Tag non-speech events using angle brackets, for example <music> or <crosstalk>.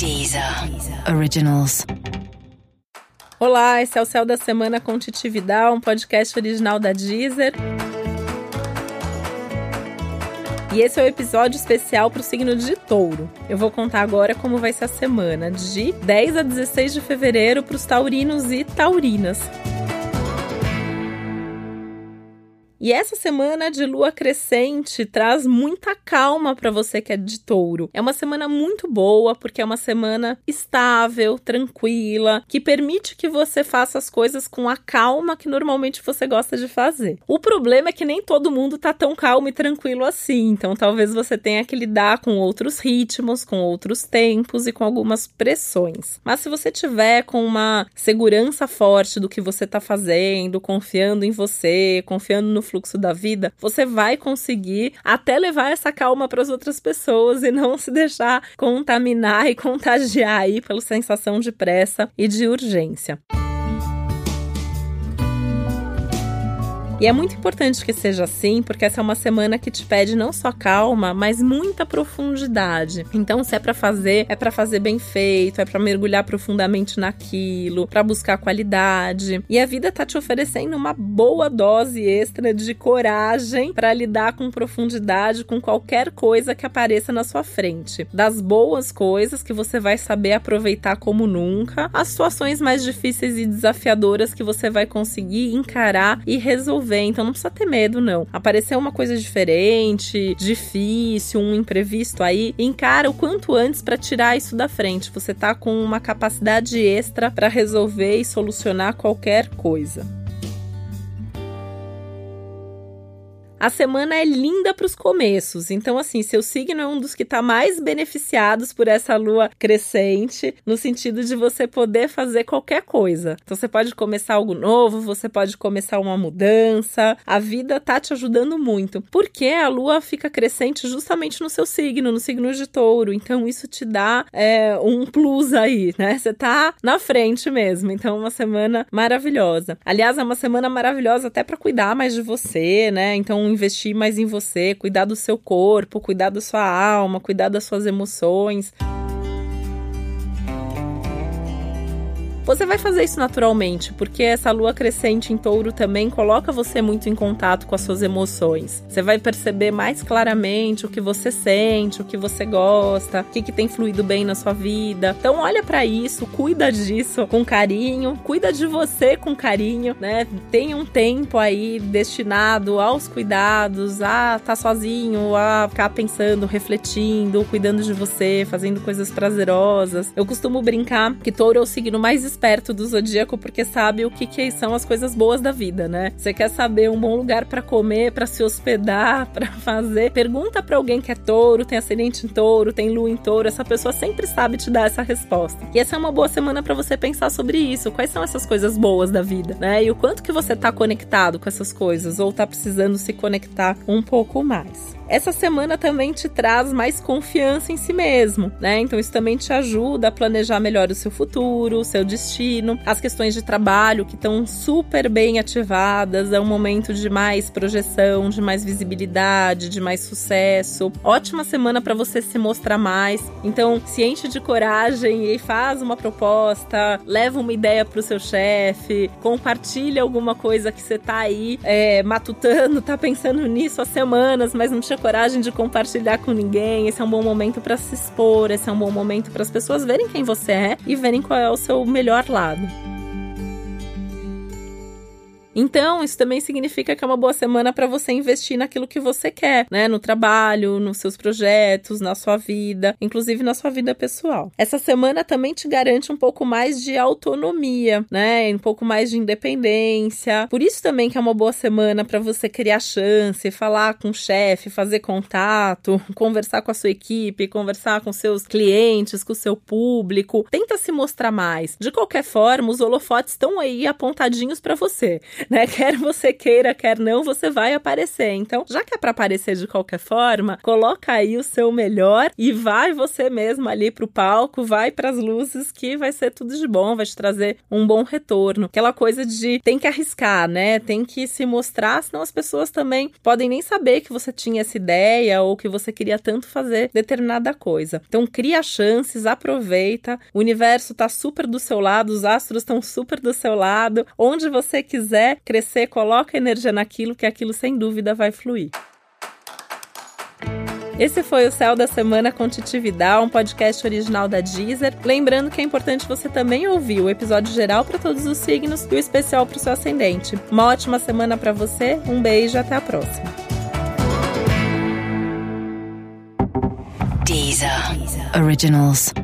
Deezer Originals. Olá, esse é o Céu da Semana com Titividade, um podcast original da Deezer. E esse é o um episódio especial para o signo de Touro. Eu vou contar agora como vai ser a semana de 10 a 16 de fevereiro para os taurinos e taurinas. E essa semana de lua crescente traz muita calma para você que é de touro. É uma semana muito boa, porque é uma semana estável, tranquila, que permite que você faça as coisas com a calma que normalmente você gosta de fazer. O problema é que nem todo mundo tá tão calmo e tranquilo assim, então talvez você tenha que lidar com outros ritmos, com outros tempos e com algumas pressões. Mas se você tiver com uma segurança forte do que você tá fazendo, confiando em você, confiando no fluxo da vida, você vai conseguir até levar essa calma para as outras pessoas e não se deixar contaminar e <laughs> contagiar aí pela sensação de pressa e de urgência. E é muito importante que seja assim, porque essa é uma semana que te pede não só calma, mas muita profundidade. Então, se é para fazer, é para fazer bem feito, é para mergulhar profundamente naquilo, para buscar qualidade. E a vida tá te oferecendo uma boa dose extra de coragem para lidar com profundidade com qualquer coisa que apareça na sua frente. Das boas coisas que você vai saber aproveitar como nunca, as situações mais difíceis e desafiadoras que você vai conseguir encarar e resolver ver, então não precisa ter medo, não. Apareceu uma coisa diferente, difícil, um imprevisto aí, encara o quanto antes para tirar isso da frente. Você tá com uma capacidade extra para resolver e solucionar qualquer coisa. A semana é linda para os começos. Então, assim, seu signo é um dos que está mais beneficiados por essa lua crescente, no sentido de você poder fazer qualquer coisa. Então, você pode começar algo novo, você pode começar uma mudança. A vida tá te ajudando muito. Porque a lua fica crescente justamente no seu signo, no signo de touro. Então, isso te dá é, um plus aí, né? Você tá na frente mesmo. Então, uma semana maravilhosa. Aliás, é uma semana maravilhosa até para cuidar mais de você, né? Então, investir mais em você, cuidar do seu corpo, cuidar da sua alma, cuidar das suas emoções. Você vai fazer isso naturalmente, porque essa lua crescente em touro também coloca você muito em contato com as suas emoções. Você vai perceber mais claramente o que você sente, o que você gosta, o que, que tem fluído bem na sua vida. Então, olha para isso, cuida disso com carinho, cuida de você com carinho, né? Tem um tempo aí destinado aos cuidados, a estar tá sozinho, a ficar pensando, refletindo, cuidando de você, fazendo coisas prazerosas. Eu costumo brincar que touro é o signo mais perto do zodíaco porque sabe o que, que são as coisas boas da vida, né? Você quer saber um bom lugar para comer, para se hospedar, <laughs> para fazer? Pergunta para alguém que é touro, tem ascendente em touro, tem lua em touro, essa pessoa sempre sabe te dar essa resposta. E essa é uma boa semana para você pensar sobre isso. Quais são essas coisas boas da vida, né? E o quanto que você tá conectado com essas coisas ou tá precisando se conectar um pouco mais essa semana também te traz mais confiança em si mesmo, né? Então isso também te ajuda a planejar melhor o seu futuro, o seu destino, as questões de trabalho que estão super bem ativadas, é um momento de mais projeção, de mais visibilidade, de mais sucesso. Ótima semana para você se mostrar mais. Então, se enche de coragem e faz uma proposta, leva uma ideia para o seu chefe, compartilha alguma coisa que você tá aí é, matutando, tá pensando nisso há semanas, mas não tinha coragem de compartilhar com ninguém. Esse é um bom momento para se expor, esse é um bom momento para as pessoas verem quem você é e verem qual é o seu melhor lado. Então, isso também significa que é uma boa semana para você investir naquilo que você quer, né? No trabalho, nos seus projetos, na sua vida, inclusive na sua vida pessoal. Essa semana também te garante um pouco mais de autonomia, né? Um pouco mais de independência. Por isso também que é uma boa semana para você criar chance, falar com o chefe, fazer contato, <laughs> conversar com a sua equipe, conversar com seus clientes, com o seu público. Tenta se mostrar mais. De qualquer forma, os holofotes estão aí apontadinhos para você. <laughs> né? Quer você queira, quer não, você vai aparecer. Então, já que é para aparecer de qualquer forma, coloca aí o seu melhor e vai você mesmo ali pro palco, vai para as luzes que vai ser tudo de bom, vai te trazer um bom retorno. Aquela coisa de tem que arriscar, né? Tem que se mostrar, senão as pessoas também podem nem saber que você tinha essa ideia ou que você queria tanto fazer determinada coisa. Então, cria chances, aproveita. O universo tá super do seu lado, os astros estão super do seu lado. Onde você quiser crescer, coloca energia naquilo que aquilo sem dúvida vai fluir. Esse foi o Céu da Semana com Titividade, um podcast original da Deezer. Lembrando que é importante você também ouvir o episódio geral para todos os signos e o especial para o seu ascendente. Uma ótima semana para você, um beijo até a próxima. Deezer. Originals.